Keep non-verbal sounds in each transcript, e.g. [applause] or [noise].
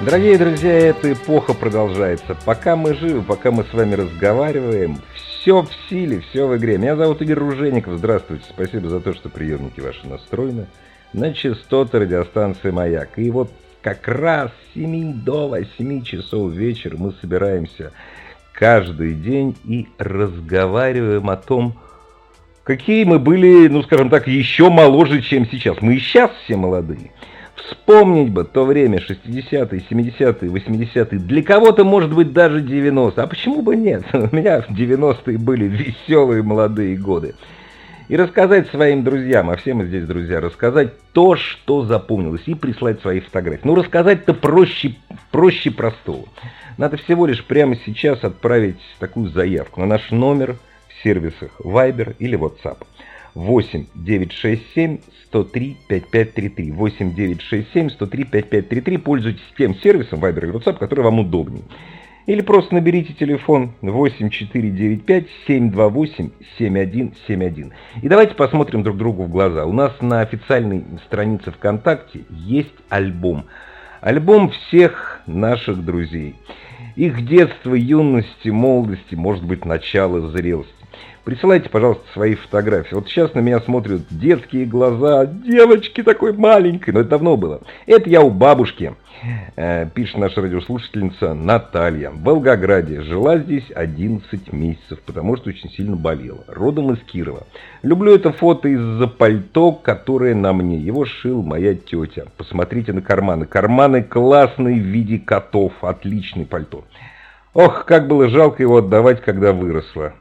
Дорогие друзья, эта эпоха продолжается. Пока мы живы, пока мы с вами разговариваем, все в силе, все в игре. Меня зовут Игорь Ружеников. Здравствуйте. Спасибо за то, что приемники ваши настроены на частоты радиостанции «Маяк». И вот как раз с 7 до 8 часов вечера мы собираемся каждый день и разговариваем о том, какие мы были, ну скажем так, еще моложе, чем сейчас. Мы и сейчас все молодые. Вспомнить бы то время, 60-е, 70-е, 80-е, для кого-то, может быть, даже 90-е. А почему бы нет? [laughs] У меня в 90-е были веселые молодые годы. И рассказать своим друзьям, а все мы здесь друзья, рассказать то, что запомнилось, и прислать свои фотографии. Ну, рассказать-то проще, проще простого. Надо всего лишь прямо сейчас отправить такую заявку на наш номер в сервисах Viber или WhatsApp. 8 967 103 5533. 8 967 103 5533. Пользуйтесь тем сервисом Viber или WhatsApp, который вам удобнее. Или просто наберите телефон 8495 728 7171. И давайте посмотрим друг другу в глаза. У нас на официальной странице ВКонтакте есть альбом. Альбом всех наших друзей. Их детства, юности, молодости, может быть, начало зрелости. Присылайте, пожалуйста, свои фотографии. Вот сейчас на меня смотрят детские глаза, девочки такой маленькой, но это давно было. Это я у бабушки, э, пишет наша радиослушательница Наталья. В Волгограде. Жила здесь 11 месяцев, потому что очень сильно болела. Родом из Кирова. Люблю это фото из-за пальто, которое на мне. Его шил моя тетя. Посмотрите на карманы. Карманы классные в виде котов. Отличный пальто. Ох, как было жалко его отдавать, когда выросла.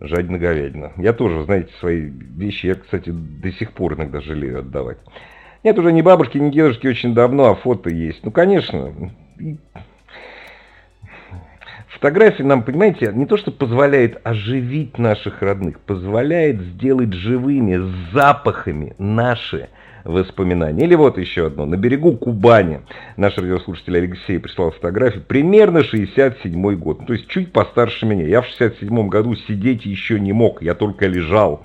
Жадина-говядина. Я тоже, знаете, свои вещи, я, кстати, до сих пор иногда жалею отдавать. Нет уже ни бабушки, ни дедушки очень давно, а фото есть. Ну, конечно. Фотография нам, понимаете, не то что позволяет оживить наших родных, позволяет сделать живыми, запахами наши воспоминания. Или вот еще одно. На берегу Кубани наш радиослушатель Алексей прислал фотографию. Примерно 67 год. Ну, то есть чуть постарше меня. Я в 67 году сидеть еще не мог. Я только лежал.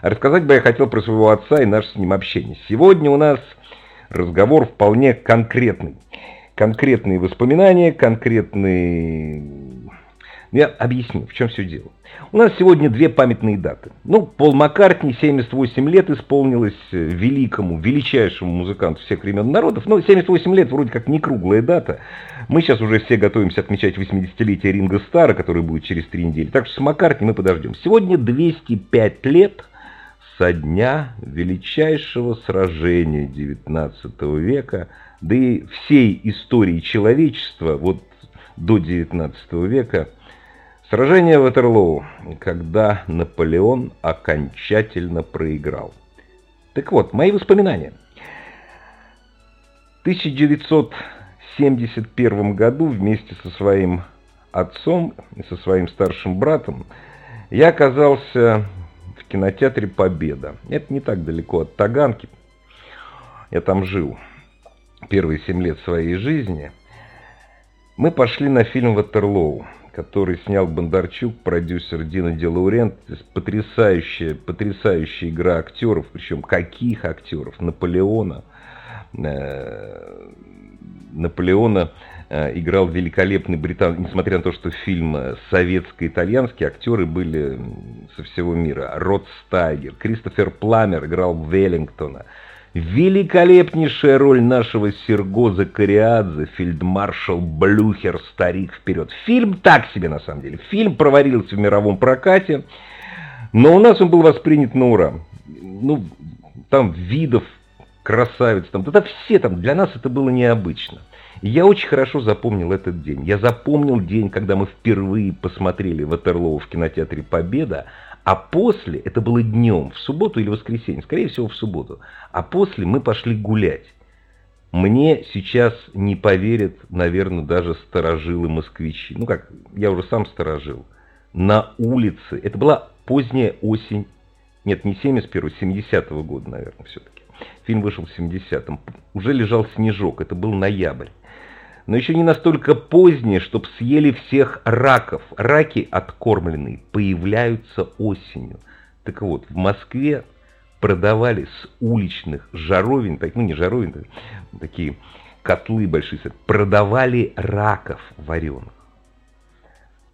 А рассказать бы я хотел про своего отца и наше с ним общение. Сегодня у нас разговор вполне конкретный. Конкретные воспоминания, конкретные... Я объясню, в чем все дело. У нас сегодня две памятные даты. Ну, Пол Маккартни, 78 лет исполнилось э, великому, величайшему музыканту всех времен народов. Но 78 лет вроде как не круглая дата. Мы сейчас уже все готовимся отмечать 80-летие Ринга Стара, который будет через три недели. Так что с Маккартни мы подождем. Сегодня 205 лет со дня величайшего сражения 19 века, да и всей истории человечества вот до 19 века – Сражение Ватерлоу, когда Наполеон окончательно проиграл. Так вот, мои воспоминания. В 1971 году вместе со своим отцом и со своим старшим братом я оказался в кинотеатре «Победа». Это не так далеко от Таганки. Я там жил первые семь лет своей жизни. Мы пошли на фильм «Ватерлоу» который снял Бондарчук, продюсер Дина Делаурент. Потрясающая, потрясающая игра актеров, причем каких актеров? Наполеона. Э, Наполеона э, играл великолепный британ, несмотря на то, что фильм советско-итальянский, актеры были со всего мира. Род Стайгер, Кристофер Пламер играл Веллингтона. Великолепнейшая роль нашего Серго Закариадзе, фельдмаршал Блюхер, старик вперед. Фильм так себе на самом деле. Фильм провалился в мировом прокате, но у нас он был воспринят на ура. Ну, там видов, красавиц, там, это все там, для нас это было необычно. Я очень хорошо запомнил этот день. Я запомнил день, когда мы впервые посмотрели Ватерлоу в кинотеатре «Победа», а после, это было днем, в субботу или воскресенье, скорее всего в субботу, а после мы пошли гулять. Мне сейчас не поверят, наверное, даже старожилы москвичи. Ну как, я уже сам сторожил. На улице, это была поздняя осень, нет, не 71-го, 70-го года, наверное, все-таки. Фильм вышел в 70-м. Уже лежал снежок, это был ноябрь. Но еще не настолько позднее, чтобы съели всех раков. Раки откормленные появляются осенью. Так вот, в Москве продавали с уличных жаровин, так, ну не жаровин, такие котлы большие, продавали раков вареных.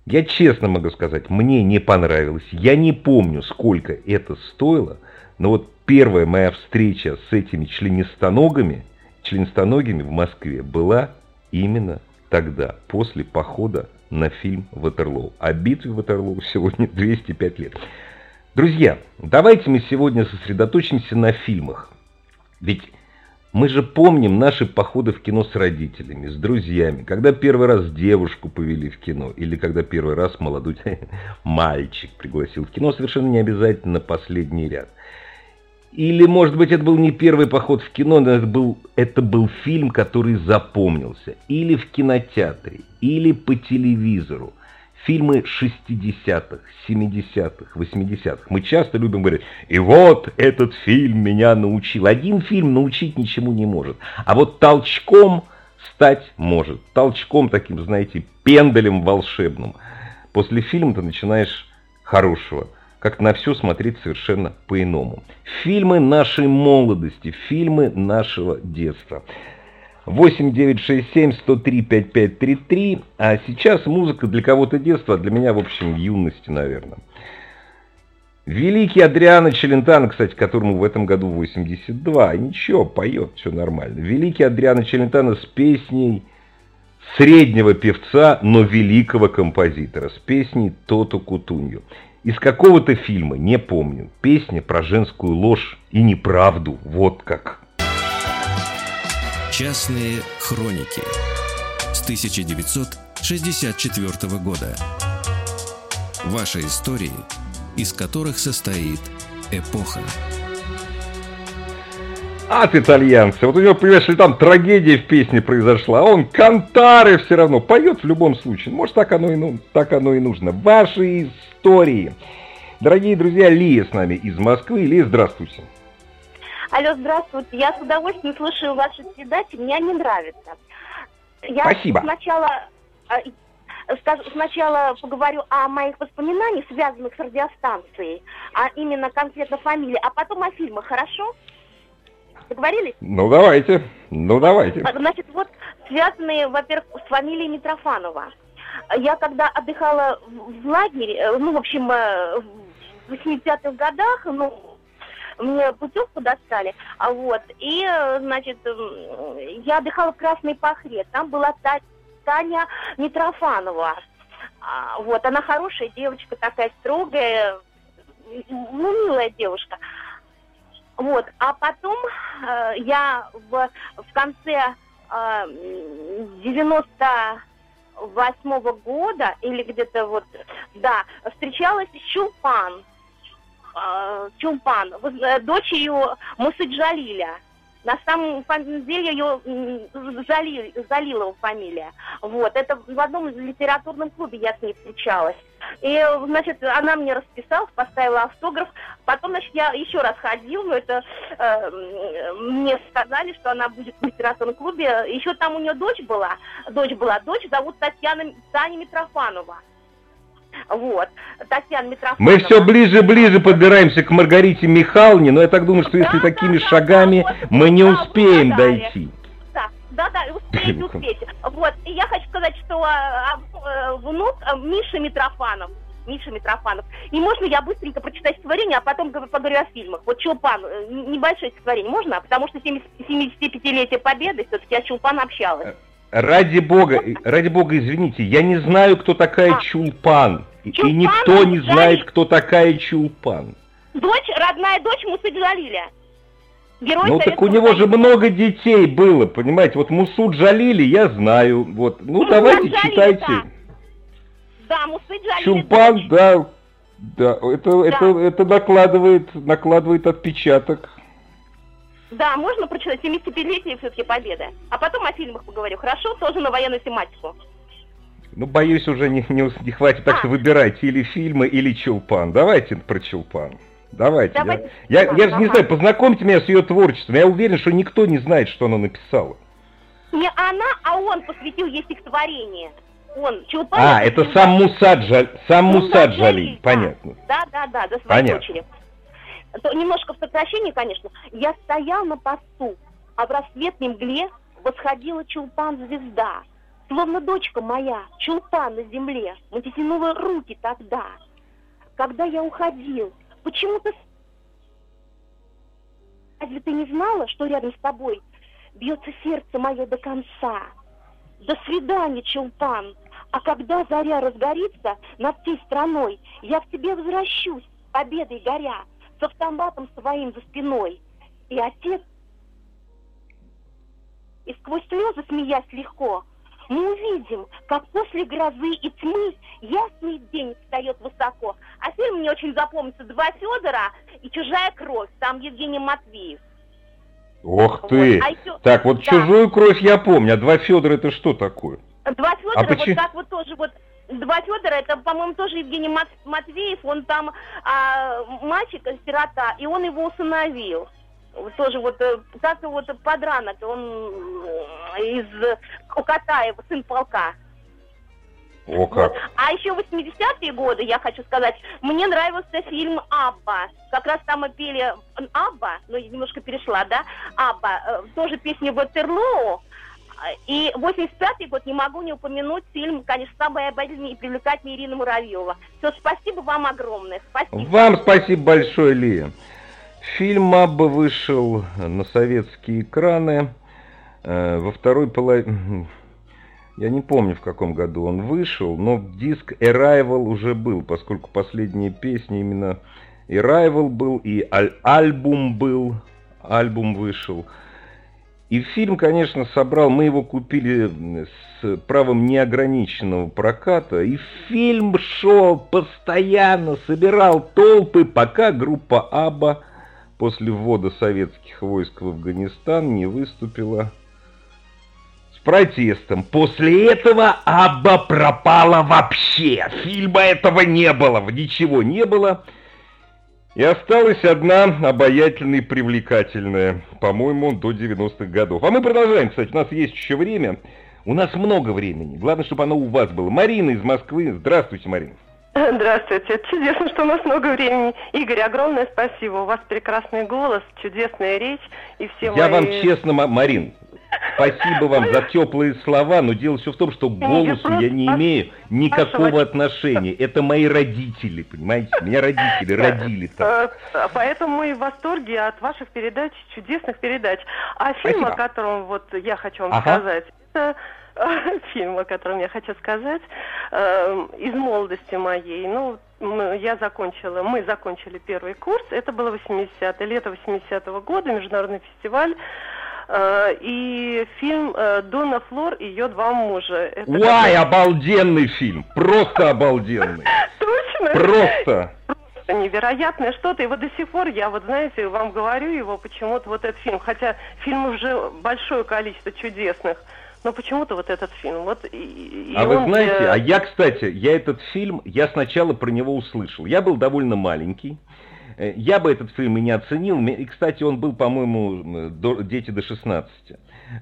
Я честно могу сказать, мне не понравилось. Я не помню, сколько это стоило, но вот первая моя встреча с этими членистоногами, членистоногими в Москве была именно тогда, после похода на фильм «Ватерлоу». О битве Ватерлоу сегодня [laughs] 205 лет. Друзья, давайте мы сегодня сосредоточимся на фильмах. Ведь мы же помним наши походы в кино с родителями, с друзьями, когда первый раз девушку повели в кино, или когда первый раз молодой [laughs] мальчик пригласил в кино, совершенно не обязательно последний ряд. Или, может быть, это был не первый поход в кино, но это был, это был фильм, который запомнился. Или в кинотеатре, или по телевизору фильмы 60-х, 70-х, 80-х. Мы часто любим говорить, и вот этот фильм меня научил. Один фильм научить ничему не может. А вот толчком стать может. Толчком таким, знаете, пендалем волшебным. После фильма ты начинаешь хорошего. Как на все смотреть совершенно по-иному. Фильмы нашей молодости, фильмы нашего детства. 8967 103 5533. А сейчас музыка для кого-то детства, а для меня, в общем, юности, наверное. Великий Адриано Челентано, кстати, которому в этом году 82. Ничего, поет, все нормально. Великий Адриано Челентано с песней среднего певца, но великого композитора. С песней Тото Кутунью. Из какого-то фильма, не помню. Песня про женскую ложь и неправду. Вот как. Частные хроники с 1964 года. Ваши истории, из которых состоит эпоха. От итальянца. Вот у него, понимаешь, там трагедия в песне произошла, а он кантары все равно поет в любом случае. Может, так оно и, ну, так оно и нужно. Ваши истории. Дорогие друзья, Лия с нами из Москвы. Лия, здравствуйте. Алло, здравствуйте. Я с удовольствием слушаю ваши передачи. Мне они нравятся. Я Спасибо. Сначала, э, сначала поговорю о моих воспоминаниях, связанных с радиостанцией, а именно конкретно фамилии, а потом о фильмах, хорошо? Договорились? Ну, давайте. Ну, давайте. А, значит, вот связанные, во-первых, с фамилией Митрофанова. Я когда отдыхала в лагере, э, ну, в общем, э, в 80-х годах, ну, мне путевку достали, а вот, и, значит, я отдыхала в Красной Пахре, там была та, Таня Митрофанова, а, вот, она хорошая девочка, такая строгая, ну, милая девушка. Вот, а потом э, я в, в конце э, 98 -го года, или где-то вот, да, встречалась с Чулпан. Э, Чулпан, э, дочерью Мусыджалиля. На самом деле ее Залил, Залилова фамилия. Вот, это в одном литературном клубе я с ней встречалась. И, значит, она мне расписалась, поставила автограф. Потом, значит, я еще раз ходил, но это э, мне сказали, что она будет в литературном клубе. Еще там у нее дочь была. Дочь была. Дочь зовут Татьяна Таня Митрофанова. Вот. Татьяна Митрофанова. Мы все ближе и ближе подбираемся к Маргарите Михайловне, но я так думаю, что если да, такими да, шагами да, вот, мы не успеем дойти. Да, да, да, [laughs] успеете, успеете. Вот, и я хочу сказать, что а, а, внук а, Миша Митрофанов, Миша Митрофанов. И можно я быстренько прочитаю стихотворение, а потом поговорю о фильмах. Вот Чулпан, э, небольшое стихотворение можно? Потому что 75-летие Победы, все-таки я Чулпан общалась. Ради бога, ради бога, извините, я не знаю, кто такая а. Чулпан. Чулпан. И никто не знает, кто такая Чулпан. Дочь, родная дочь Мусы Джалиля. Герой ну так у него же много детей было, понимаете? Вот Мусу Джалили я знаю. Вот, ну, ну давайте Джалили, читайте. Да, да Мусы Джалили. Чулпан, да, да, это, да. это, это накладывает, накладывает отпечаток. Да, можно прочитать 75-летие все-таки Победы. А потом о фильмах поговорю. Хорошо? Тоже на военную тематику. Ну, боюсь, уже не, не, не хватит, так а. что выбирайте или фильмы, или Чулпан. Давайте про Чулпан. Давайте. Давайте. Я, я, я же не знаю, познакомьте меня с ее творчеством. Я уверен, что никто не знает, что она написала. Не она, а он посвятил ей стихотворение. Он, Чулпан. А, это сам Мусаджаль, сам Мусаджалий, понятно. Да, да, да, до своей понятно. дочери. То, немножко в сокращении, конечно. Я стоял на посту, а в рассветной мгле восходила Чулпан-звезда. Словно дочка моя, Чулпан на земле, вытянула руки тогда. Когда я уходил, почему-то... Разве ты не знала, что рядом с тобой бьется сердце мое до конца? До свидания, Чулпан. А когда заря разгорится над всей страной, я к тебе возвращусь, победой горя с автоматом своим за спиной. И отец, и сквозь слезы смеясь легко, мы увидим, как после грозы и тьмы ясный день встает высоко. А фильм мне очень запомнится «Два Федора» и «Чужая кровь». Там Евгений Матвеев. Ох ты! Вот. А еще... Так, вот да. «Чужую кровь» я помню, а «Два Федора» это что такое? «Два Федора» а вот почему... так вот тоже вот Два Федора, это, по-моему, тоже Евгений Мат Матвеев, он там а, мальчик, сирота, и он его усыновил. Тоже вот, э, как вот подранок, он э, из у Катаева, сын полка. О, как. Вот. А еще 80-е годы, я хочу сказать, мне нравился фильм «Абба». Как раз там мы пели «Абба», ну, немножко перешла, да, «Абба». Э, тоже песня «Ватерлоу», и 85-й год не могу не упомянуть фильм, конечно, самая обаятельная и привлекательная Ирина Муравьева. Все, спасибо вам огромное. Спасибо. Вам спасибо большое, Лия. Фильм «Мабба» вышел на советские экраны э, во второй половине... Я не помню, в каком году он вышел, но диск Arrival уже был, поскольку последние песни именно Arrival был, и аль альбом был, альбом вышел. И фильм, конечно, собрал, мы его купили с правом неограниченного проката, и фильм шел постоянно, собирал толпы, пока группа Аба после ввода советских войск в Афганистан не выступила с протестом. После этого Аба пропала вообще. Фильма этого не было, ничего не было. И осталась одна обаятельная и привлекательная, по-моему, до 90-х годов. А мы продолжаем, кстати, у нас есть еще время. У нас много времени. Главное, чтобы оно у вас было. Марина из Москвы. Здравствуйте, Марина. Здравствуйте. Чудесно, что у нас много времени. Игорь, огромное спасибо. У вас прекрасный голос, чудесная речь и все Я мои... вам честно, Марин, Спасибо вам за теплые слова, но дело все в том, что к голосу я не имею никакого отношения. Это мои родители, понимаете? Меня родители родили так. Э, поэтому мы в восторге от ваших передач, чудесных передач. А фильм, о котором вот я хочу вам ага. сказать, это [laughs] фильм, о котором я хочу сказать, э, из молодости моей. Ну, я закончила, мы закончили первый курс, это было 80-е, лето 80-го года, международный фестиваль Э, и фильм э, Дона Флор и ее два мужа. Это Уай, как... обалденный фильм, просто обалденный. [laughs] Точно? Просто. Невероятное что-то. И вот до сих пор я вот, знаете, вам говорю его почему-то вот этот фильм. Хотя фильмов уже большое количество чудесных. Но почему-то вот этот фильм. Вот, и, и а вы знаете, а я, кстати, я этот фильм, я сначала про него услышал. Я был довольно маленький. Э, я бы этот фильм и не оценил. И, кстати, он был, по-моему, до, «Дети до 16»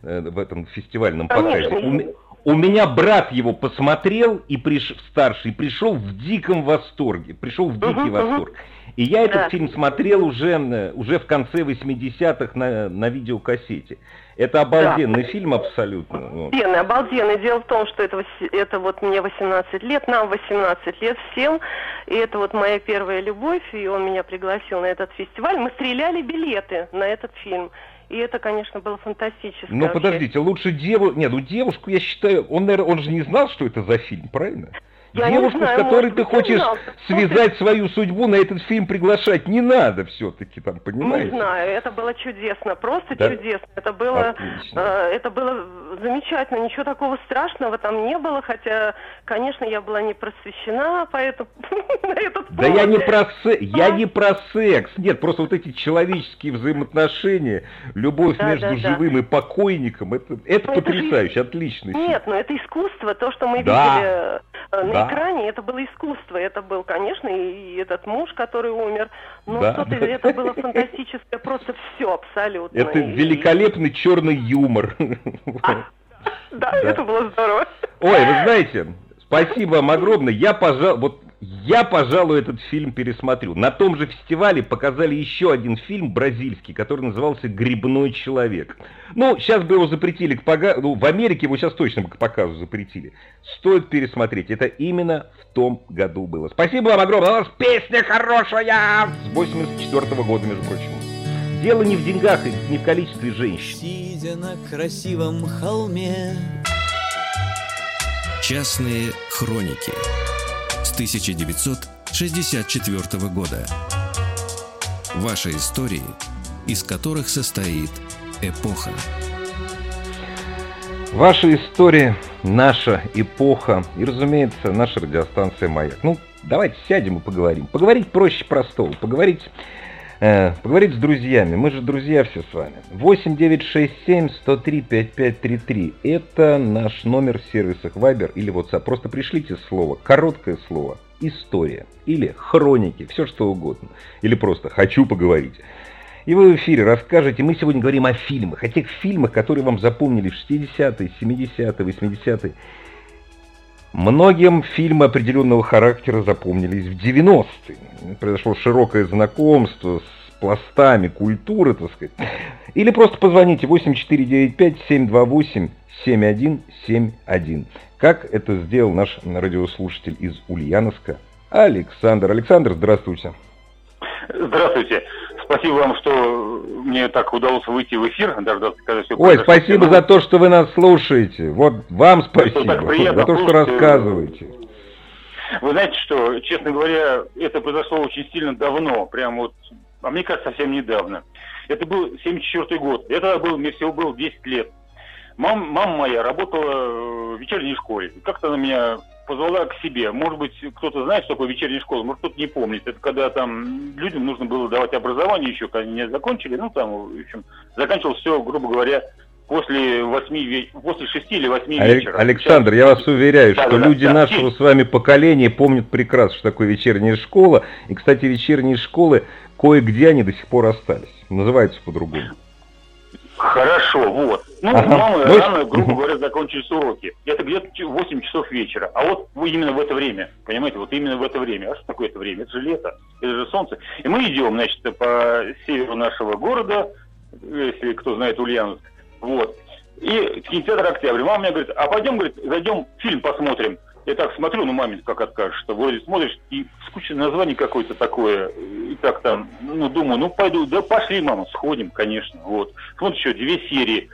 э, в этом фестивальном показе. У, у меня брат его посмотрел и приш, старший пришел в диком восторге, пришел в дикий uh-huh, восторг. И я этот да. фильм смотрел уже, э, уже в конце 80-х на, на видеокассете. Это обалденный да. фильм абсолютно. Обалденный, обалденный. Дело в том, что это, это вот мне 18 лет, нам 18 лет всем. И это вот моя первая любовь, и он меня пригласил на этот фестиваль. Мы стреляли билеты на этот фильм. И это, конечно, было фантастически. Ну, подождите, лучше деву... Нет, ну девушку, я считаю, он, наверное, он же не знал, что это за фильм, правильно? Я Девушку, знаю, с которой ты хочешь знал. связать свою судьбу, на этот фильм приглашать не надо все-таки там, понимаете? Не знаю, это было чудесно, просто да? чудесно. Это было, э, это было замечательно, ничего такого страшного там не было, хотя, конечно, я была не просвещена по этому, [laughs] на этот Да я не про секс, я не про секс, нет, просто вот эти человеческие взаимоотношения, любовь да, между да, живым да. и покойником, это, это ну, потрясающе, это... отлично. Нет, но это искусство, то, что мы да. видели э, на да. экране, это было искусство, это был, конечно, и этот муж, который умер, ну да. что-то, это было фантастическое, просто все абсолютно. Это и... великолепный черный юмор. Да, это было здорово. Ой, вы знаете, спасибо вам огромное. Я, пожалуй, вот я, пожалуй, этот фильм пересмотрю. На том же фестивале показали еще один фильм бразильский, который назывался «Грибной человек». Ну, сейчас бы его запретили к пога... Ну, в Америке его сейчас точно бы к показу запретили. Стоит пересмотреть. Это именно в том году было. Спасибо вам огромное. У нас песня хорошая с 84 -го года, между прочим. Дело не в деньгах и не в количестве женщин. Сидя на красивом холме. Частные хроники с 1964 года. Ваши истории, из которых состоит эпоха. Ваша история, наша эпоха и, разумеется, наша радиостанция «Маяк». Ну, давайте сядем и поговорим. Поговорить проще простого. Поговорить Э, поговорить с друзьями. Мы же друзья все с вами. 8 9 6 7 103 5533. Это наш номер в сервисах Viber или WhatsApp. Просто пришлите слово, короткое слово, история или хроники, все что угодно. Или просто хочу поговорить. И вы в эфире расскажете, мы сегодня говорим о фильмах, о тех фильмах, которые вам запомнили в 60-е, 70-е, 80-е. Многим фильмы определенного характера запомнились в 90-е. Произошло широкое знакомство с пластами культуры, так сказать. Или просто позвоните 8495-728-7171. Как это сделал наш радиослушатель из Ульяновска Александр. Александр, здравствуйте. Здравствуйте. Спасибо вам, что мне так удалось выйти в эфир, даже когда все Ой, спасибо за то, что вы нас слушаете. Вот вам спасибо за то, что рассказываете. Вы знаете, что, честно говоря, это произошло очень сильно давно, прям вот, а мне кажется, совсем недавно. Это был 74 год. Это был, мне всего было 10 лет. Мам, мама моя работала в вечерней школе. Как-то она меня позвала к себе. Может быть, кто-то знает, что такое вечерняя школа, может, кто-то не помнит. Это когда там людям нужно было давать образование еще, когда они не закончили. Ну, там, в общем, заканчивал все, грубо говоря, после восьми, после шести или восьми вечера. Александр, Сейчас... я вас уверяю, да, что да, люди да, нашего да. с вами поколения помнят прекрасно, что такое вечерняя школа. И, кстати, вечерние школы, кое-где они до сих пор остались. Называются по-другому. Хорошо, вот. Ну, ага. у мамы ну, рано, грубо говоря, закончились уроки. Это где-то 8 часов вечера. А вот именно в это время, понимаете, вот именно в это время. А что такое это время? Это же лето, это же солнце. И мы идем, значит, по северу нашего города, если кто знает Ульяновск, вот. И кинотеатр «Октябрь». Мама мне говорит, а пойдем, говорит, зайдем фильм посмотрим. Я так смотрю, ну, маме как откажешь, что вроде смотришь, и скучное название какое-то такое, и так там, ну, думаю, ну, пойду, да пошли, мама, сходим, конечно, вот. Смотришь еще две серии,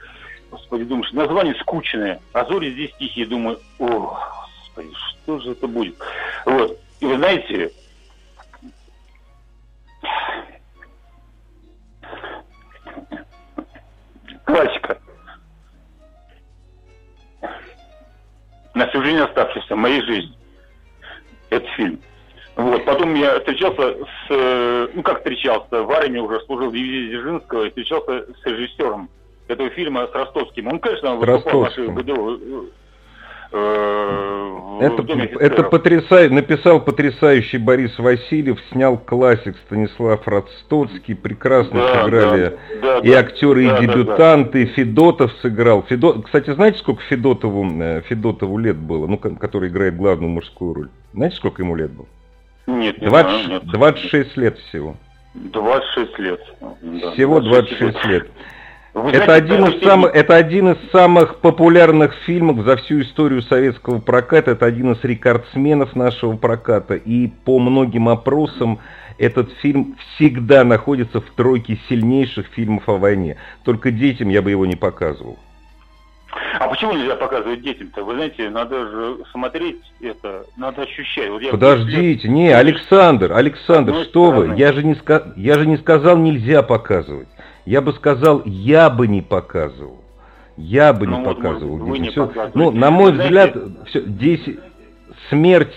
господи, думаешь, название скучное, а зори здесь тихие, думаю, о, господи, что же это будет? Вот, и вы знаете, [sighs] классика. На всю жизнь оставшийся моей жизни. Этот фильм. Вот. Потом я встречался с... Э, ну, как встречался? В армии уже служил в дивизии Дзержинского и встречался с режиссером этого фильма с Ростовским. Он, конечно, выступал в нашей это, это потрясай, написал потрясающий Борис Васильев, снял классик Станислав Ростоцкий, прекрасно да, сыграли да, и актеры, да, и дебютанты, да, да. Федотов сыграл. Федот... Кстати, знаете, сколько Федотову, э, Федотову лет было, ну, который играет главную мужскую роль? Знаете, сколько ему лет было? Нет, не 20, знаю, нет. 26 лет всего. 26 лет. Да, всего 26 26 лет. Это один, из самых, это один из самых популярных фильмов за всю историю советского проката. Это один из рекордсменов нашего проката. И по многим опросам этот фильм всегда находится в тройке сильнейших фильмов о войне. Только детям я бы его не показывал. А почему нельзя показывать детям-то? Вы знаете, надо же смотреть это, надо ощущать. Вот Подождите, не, Александр, Александр, что вы? Я же, не я же не сказал нельзя показывать. Я бы сказал, я бы не показывал. Я бы ну, не вот, показывал. Вы не все... Ну, на мой Знаете... взгляд, все, здесь смерть,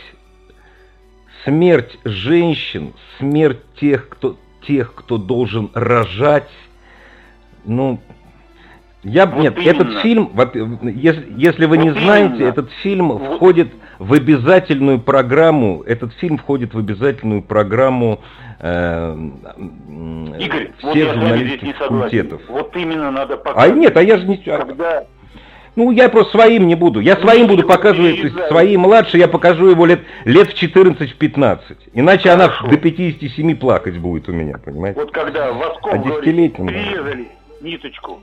смерть женщин, смерть тех, кто, тех, кто должен рожать, ну, я, вот нет, именно. этот фильм, если, если вы вот не знаете, именно. этот фильм вот. входит в обязательную программу, этот фильм входит в обязательную программу э, Игорь, всех вот журналистских факультетов. Вот именно надо показывать. А нет, а я же не... Когда... Ну, я просто своим не буду. Я своим буду показывать, то есть свои младшие, я покажу его лет, лет в 14-15. Иначе Хорошо. она до 57 плакать будет у меня, понимаете? Вот когда воском а говорит, прирезали ниточку,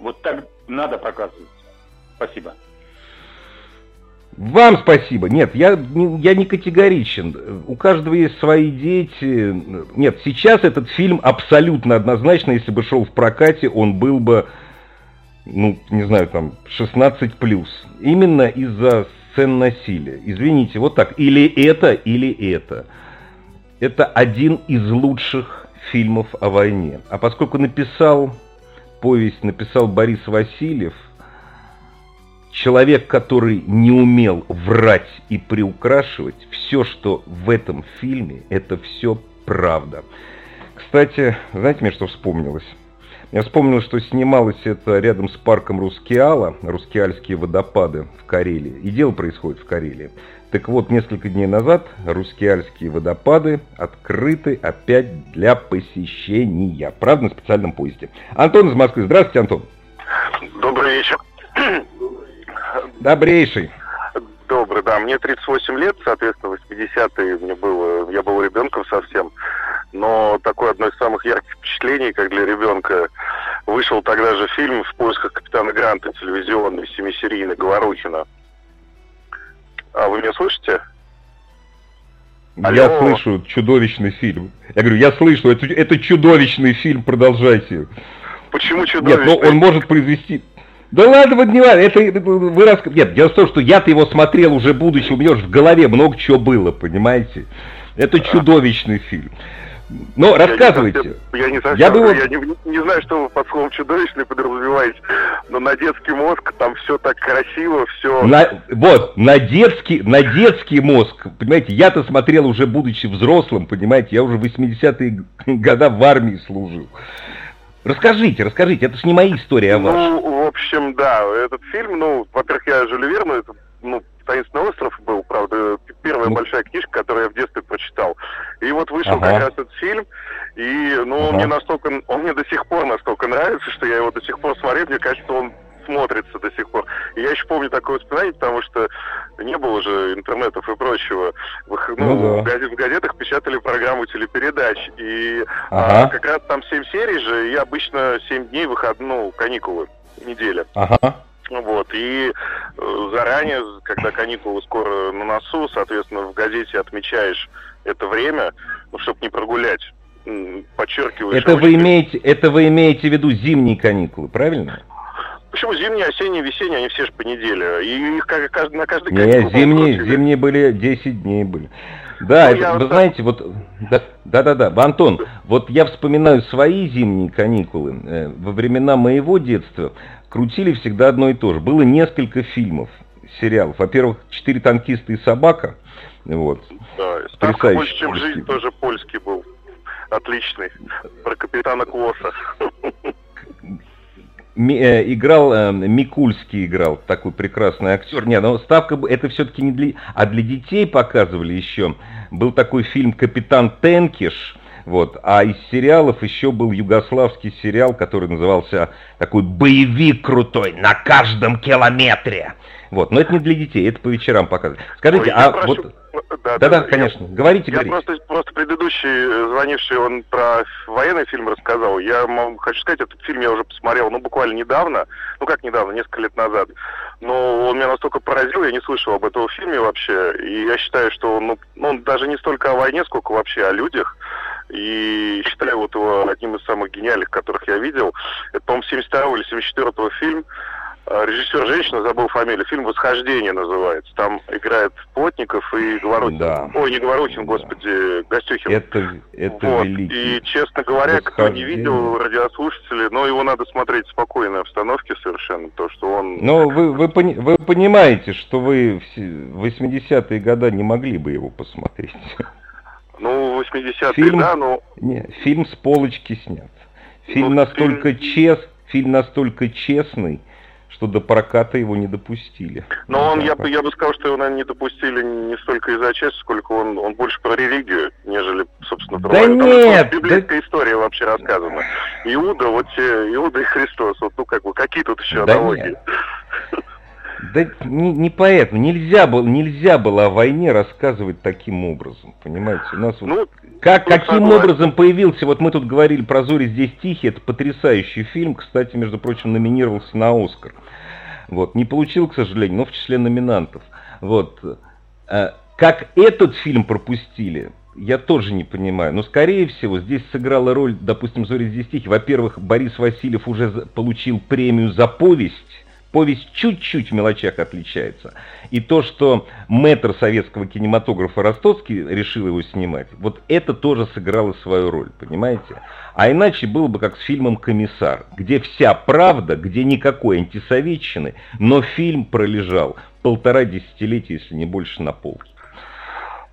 вот так надо показывать. Спасибо. Вам спасибо. Нет, я, я не категоричен. У каждого есть свои дети. Нет, сейчас этот фильм абсолютно однозначно, если бы шел в прокате, он был бы, ну, не знаю, там, 16 плюс. Именно из-за сцен насилия. Извините, вот так. Или это, или это. Это один из лучших фильмов о войне. А поскольку написал повесть написал Борис Васильев, человек, который не умел врать и приукрашивать, все, что в этом фильме, это все правда. Кстати, знаете, мне что вспомнилось? Я вспомнил, что снималось это рядом с парком Рускеала, Рускеальские водопады в Карелии. И дело происходит в Карелии. Так вот, несколько дней назад Рускеальские водопады открыты опять для посещения. Правда, на специальном поезде. Антон из Москвы. Здравствуйте, Антон. Добрый вечер. Добрейший. Добрый, да. Мне 38 лет, соответственно, 80-е мне было, я был ребенком совсем. Но такое одно из самых ярких впечатлений, как для ребенка, вышел тогда же фильм «В поисках капитана Гранта», телевизионный, семисерийный, Говорухина. А вы меня слышите? Я Алло. слышу чудовищный фильм. Я говорю, я слышу, это, это чудовищный фильм, продолжайте. Почему чудовищный? Нет, но он может произвести... Да ладно, вот не важно, это вы рас... Нет, дело в том, что я-то его смотрел уже будучи, у меня уже в голове много чего было, понимаете? Это чудовищный фильм. Ну, рассказывайте. Я не, совсем, я, бы... я не, не знаю, что вы под словом чудовищный подразумеваете, но на детский мозг там все так красиво, все... На, вот, на детский, на детский мозг, понимаете, я-то смотрел уже будучи взрослым, понимаете, я уже в 80-е годы в армии служил. Расскажите, расскажите, это же не моя история, а ваша. Ну, в общем, да, этот фильм, ну, во-первых, я Жюль Верну, это, ну, «Таинственный остров» был, правда, первая ну. большая книжка, которую я в детстве прочитал. И вот вышел ага. как раз этот фильм, и, ну, ага. он мне настолько, он мне до сих пор настолько нравится, что я его до сих пор смотрю, мне кажется, он смотрится до сих пор. И я еще помню такое воспоминание, потому что не было же интернетов и прочего. В, ну, ну, да. в, газет, в газетах печатали программу телепередач. И ага. а, как раз там 7 серий же, и обычно 7 дней выход, ну, каникулы, неделя. Ага. Вот, и э, заранее, когда каникулы скоро на носу, соответственно, в газете отмечаешь это время, ну, чтобы не прогулять. Подчеркиваешь. Это вы, имеете, это вы имеете в виду зимние каникулы, правильно? Почему зимние, осенние, весенние, они все же по неделе. И их как, на каждый Не, зимние, зимние были 10 дней были. Да, ну, это, вы вот знаете, вот, да-да-да, Антон, вот я вспоминаю свои зимние каникулы. Э, во времена моего детства крутили всегда одно и то же. Было несколько фильмов, сериалов. Во-первых, «Четыре танкиста и собака». Вот. Да, «Ставка больше, чем жизнь» тоже польский был. Отличный. Про капитана Клосса. Э, играл, э, Микульский играл, такой прекрасный актер. Не, но ставка, это все-таки не для... А для детей показывали еще. Был такой фильм «Капитан Тенкиш», вот. А из сериалов еще был югославский сериал, который назывался такой «Боевик крутой на каждом километре». Вот. Но это не для детей, это по вечерам показывают. Скажите, Ой, а прошу... вот... Да, да, да, конечно. Я, говорите, я говорите. Просто, просто предыдущий э, звонивший, он про военный фильм рассказал. Я хочу сказать, этот фильм я уже посмотрел, ну, буквально недавно. Ну, как недавно, несколько лет назад. Но он меня настолько поразил, я не слышал об этом фильме вообще. И я считаю, что ну, он даже не столько о войне, сколько вообще о людях. И считаю вот его одним из самых гениальных, которых я видел. Это, по-моему, 72 или 74 фильм. А, режиссер женщина, забыл фамилию, фильм «Восхождение» называется. Там играет Плотников и Говорухин. Да. Ой, не Говорухин, да. господи, Гостюхин. Это, это вот. великий. И, честно говоря, кто не видел, радиослушатели, но его надо смотреть в спокойной обстановке совершенно, то, что он... Но вы, вы, вы понимаете, что вы в 80-е годы не могли бы его посмотреть. Ну, 80-е, фильм, да, но... Не, фильм с полочки снят. Фильм ну, настолько фильм... чест, фильм настолько честный, что до проката его не допустили. Но он, я, я бы сказал, что его, наверное, не допустили не столько из-за чести, сколько он, он больше про религию, нежели, собственно, про... Да нет! Там библейская да... история вообще рассказана. Иуда, вот Иуда и Христос, вот, ну, как бы, какие тут еще да аналогии? Нет. Да не, не поэтому. Нельзя было, нельзя было о войне рассказывать таким образом. Понимаете? У нас ну, вот, как, каким согласен. образом появился, вот мы тут говорили про «Зори здесь тихие», это потрясающий фильм, кстати, между прочим, номинировался на «Оскар». Вот, не получил, к сожалению, но в числе номинантов. Вот. А, как этот фильм пропустили, я тоже не понимаю. Но, скорее всего, здесь сыграла роль, допустим, «Зори здесь тихие». Во-первых, Борис Васильев уже получил премию за повесть, повесть чуть-чуть в мелочах отличается. И то, что мэтр советского кинематографа Ростоцкий решил его снимать, вот это тоже сыграло свою роль, понимаете? А иначе было бы как с фильмом «Комиссар», где вся правда, где никакой антисоветчины, но фильм пролежал полтора десятилетия, если не больше, на полке.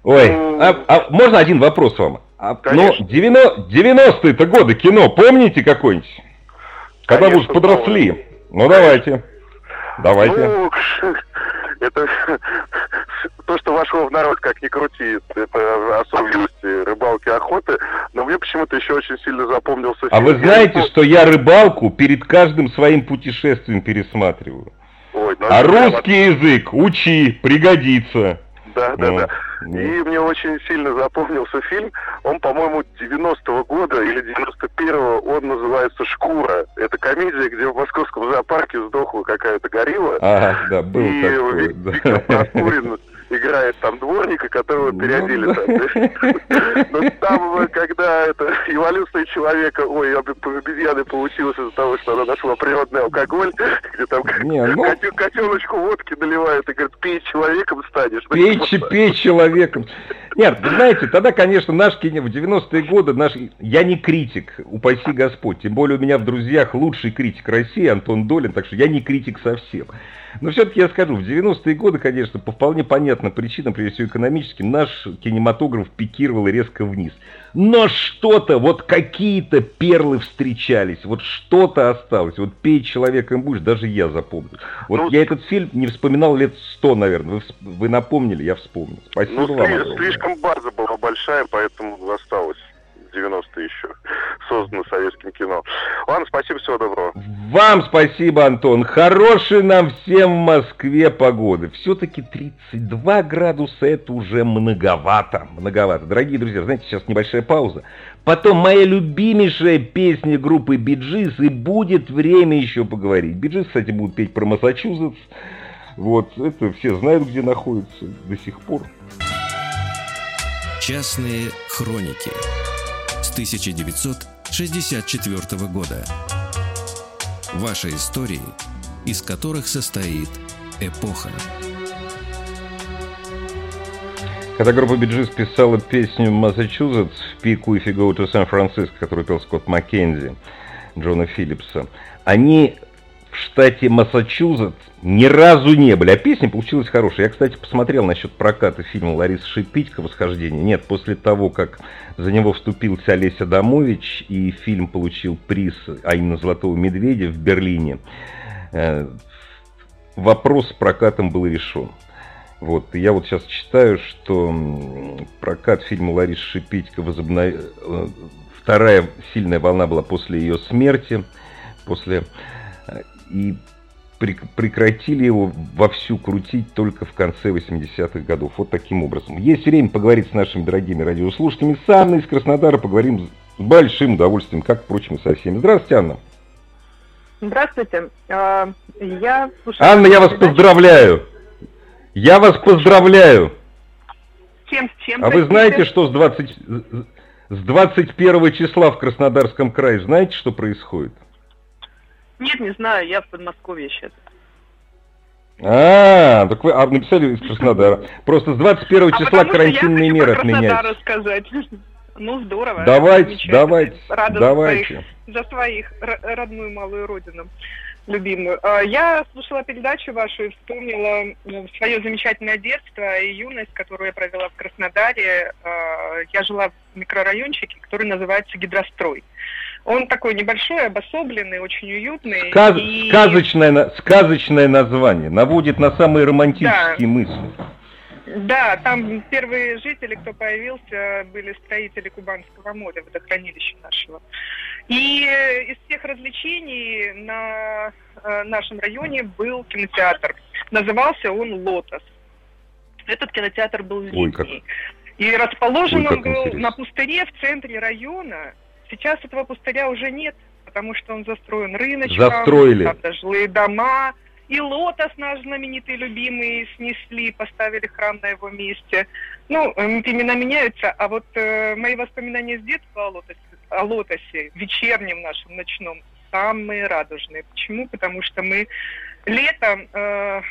Ой, а, а можно один вопрос вам? А, ну, 90-е-то годы кино, помните какой-нибудь? Когда вы подросли. Ну, давайте. Давайте. Ну, [laughs] это [laughs] то, что вошло в народ, как ни крути, это особенности рыбалки, охоты. Почему-то еще очень сильно запомнился фильм. А вы знаете, что я рыбалку перед каждым своим путешествием пересматриваю? Ой, ну, а русский язык учи, пригодится. Да, да, да. И мне очень сильно запомнился фильм. Он, по-моему, 90-го года или 91-го, он называется «Шкура». Это комедия, где в московском зоопарке сдохла какая-то горилла. Ага, да, был и такой, Виктор Проскурин играет там дворника, которого ну переодели там. Но там, когда это эволюция человека, ой, обезьяны получилось из-за того, что она нашла природный алкоголь, где там ну. котеночку водки наливают и говорят, пей человеком станешь. Пей, пей человеком. Нет, вы знаете, тогда, конечно, наш кино в 90-е годы, наш, я не критик, упаси Господь, тем более у меня в друзьях лучший критик России Антон Долин, так что я не критик совсем. Но все-таки я скажу, в 90-е годы, конечно, по вполне понятным причинам, прежде всего экономическим, наш кинематограф пикировал резко вниз. Но что-то, вот какие-то перлы встречались, вот что-то осталось. Вот «Пей человеком будешь», даже я запомнил. Вот ну, я этот фильм не вспоминал лет сто, наверное. Вы, вы напомнили, я вспомнил. Спасибо ну, вам. Слишком база была большая, поэтому осталось. 90-е еще создано советским кино. Ладно, спасибо, всего доброго. Вам спасибо, Антон. Хорошей нам всем в Москве погоды. Все-таки 32 градуса это уже многовато. Многовато. Дорогие друзья, знаете, сейчас небольшая пауза. Потом моя любимейшая песня группы Bee Gees, и будет время еще поговорить. Bee Gees, кстати, будут петь про Массачусетс. Вот, это все знают, где находится до сих пор. Частные хроники с 1964 года. Ваши истории, из которых состоит эпоха. Когда группа Биджис писала песню «Массачусетс» в пику «If you go to San Francisco», которую пел Скотт Маккензи, Джона Филлипса, они в штате Массачусетс ни разу не были, а песня получилась хорошая. Я, кстати, посмотрел насчет проката фильма Лариса Шипитько «Восхождение». Нет, после того, как за него вступился Олеся Домович, и фильм получил приз, а именно «Золотого медведя» в Берлине, э, вопрос с прокатом был решен. Вот, я вот сейчас читаю, что прокат фильма Ларисы Шипитько возобнов... Э, вторая сильная волна была после ее смерти, после и прекратили его вовсю крутить только в конце 80-х годов. Вот таким образом. Есть время поговорить с нашими дорогими радиослушателями. С Анной из Краснодара поговорим с большим удовольствием, как, впрочем, и со всеми. Здравствуйте, Анна. Здравствуйте. А, я слушаю... Анна, я вас поздравляю. Я вас поздравляю. Чем, с чем? А вы знаете, что с, 20, с 21 числа в Краснодарском крае, знаете, что происходит? Нет, не знаю, я в Подмосковье сейчас. А, так вы а, написали из Краснодара. Просто с 21 а числа карантинные меры отменяются. рассказать. Ну, здорово. Давайте, давайте, Рада давайте. Своих, за своих, родную малую родину любимую. А, я слушала передачу вашу и вспомнила ну, свое замечательное детство и юность, которую я провела в Краснодаре. А, я жила в микрорайончике, который называется Гидрострой. Он такой небольшой, обособленный, очень уютный. Сказ... И... Сказочное, сказочное название, наводит на самые романтические да. мысли. Да, там первые жители, кто появился, были строители Кубанского моря, водохранилища нашего. И из всех развлечений на э, нашем районе был кинотеатр. Назывался он «Лотос». Этот кинотеатр был зимний. Ой, как... И расположен Ой, он был интересно. на пустыре в центре района. Сейчас этого пустыря уже нет, потому что он застроен рыночком. Застроили. Там жилые дома. И лотос наш знаменитый, любимый, снесли, поставили храм на его месте. Ну, имена меняются, а вот э, мои воспоминания с детства о лотосе, о лотосе, вечернем нашем, ночном, самые радужные. Почему? Потому что мы летом э,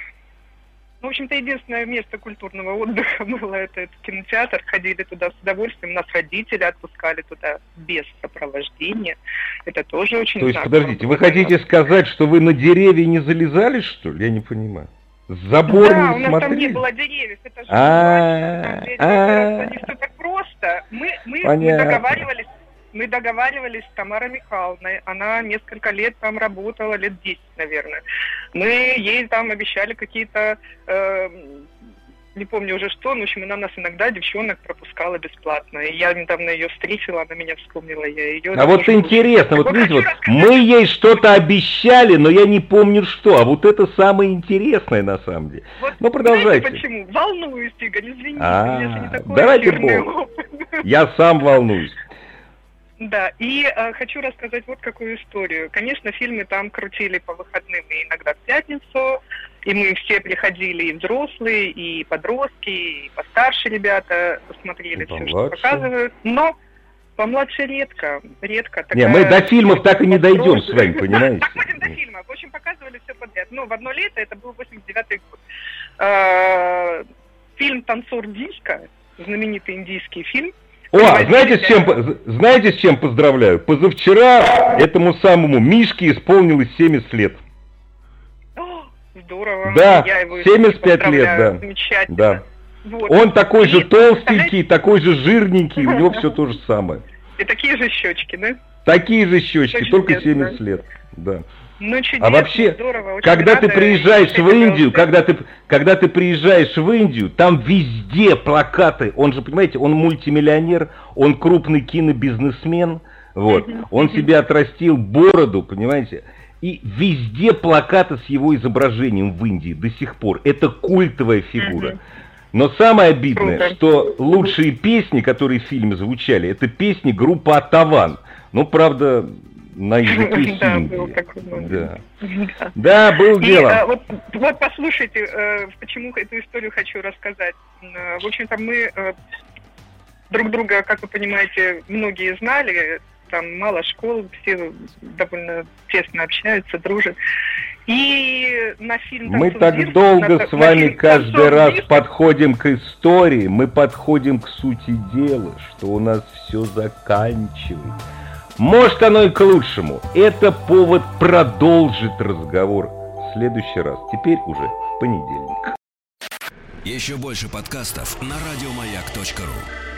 ну, в общем-то, единственное место культурного отдыха [laughs] было это, это кинотеатр. Ходили туда с удовольствием. Нас родители отпускали туда без сопровождения. Это тоже очень То есть, подождите, вы хотите сказать, что вы на деревья не залезали, что ли? Я не понимаю. Забор да, не у нас там не было деревьев. Это же не все так просто. Мы договаривались мы договаривались с Тамарой Михайловной. Она несколько лет там работала, лет 10, наверное. Мы ей там обещали какие-то, э, не помню уже что, но в общем, она нас иногда, девчонок, пропускала бесплатно. И я недавно ее встретила, она меня вспомнила, я ее... А вот интересно, вот видите, вот мы ей что-то обещали, но я не помню что, а вот это самое интересное на самом деле. Вот, ну, продолжайте. Знаете почему? Волнуюсь, Игорь, извините, а, если не такой Давайте Бог. Я сам волнуюсь. Да, и э, хочу рассказать вот какую историю. Конечно, фильмы там крутили по выходным и иногда в пятницу, и мы все приходили, и взрослые, и подростки, и постарше ребята смотрели все, что показывают. Но помладше редко, редко. Не, мы до фильмов так и не дойдем с вами, понимаете? Доходим до фильмов. В общем, показывали все подряд. Ну, в одно лето, это был 89-й год. Э, фильм «Танцор диска», знаменитый индийский фильм, о, знаете с, чем, знаете, с чем поздравляю? Позавчера этому самому Мишке исполнилось 70 лет. О, здорово. Да, Я его 75 лет, да. Замечательно. Да. Вот. Он такой же толстенький, такой же жирненький, у него все [laughs] то же самое. И такие же щечки, да? Такие же щечки, только 70 лет, да. Ну, чудесно, а вообще, здорово, когда ты приезжаешь в Индию, когда ты, когда ты приезжаешь в Индию, там везде плакаты. Он же, понимаете, он мультимиллионер, он крупный кинобизнесмен, вот. Он себе отрастил бороду, понимаете. И везде плакаты с его изображением в Индии до сих пор. Это культовая фигура. Но самое обидное, Круто. что лучшие песни, которые в фильме звучали, это песни группы Атаван. Ну, правда, на языке [laughs] да, был такой да. да, был дело. И, а, вот, вот послушайте, э, почему эту историю хочу рассказать. Э, в общем-то, мы э, друг друга, как вы понимаете, многие знали, там мало школ, все довольно тесно общаются, дружат. И на фильм Мы так долго на, с вами на каждый раз диск. подходим к истории, мы подходим к сути дела, что у нас все заканчивается. Может оно и к лучшему. Это повод продолжить разговор в следующий раз. Теперь уже понедельник. Еще больше подкастов на радиомаяк.ру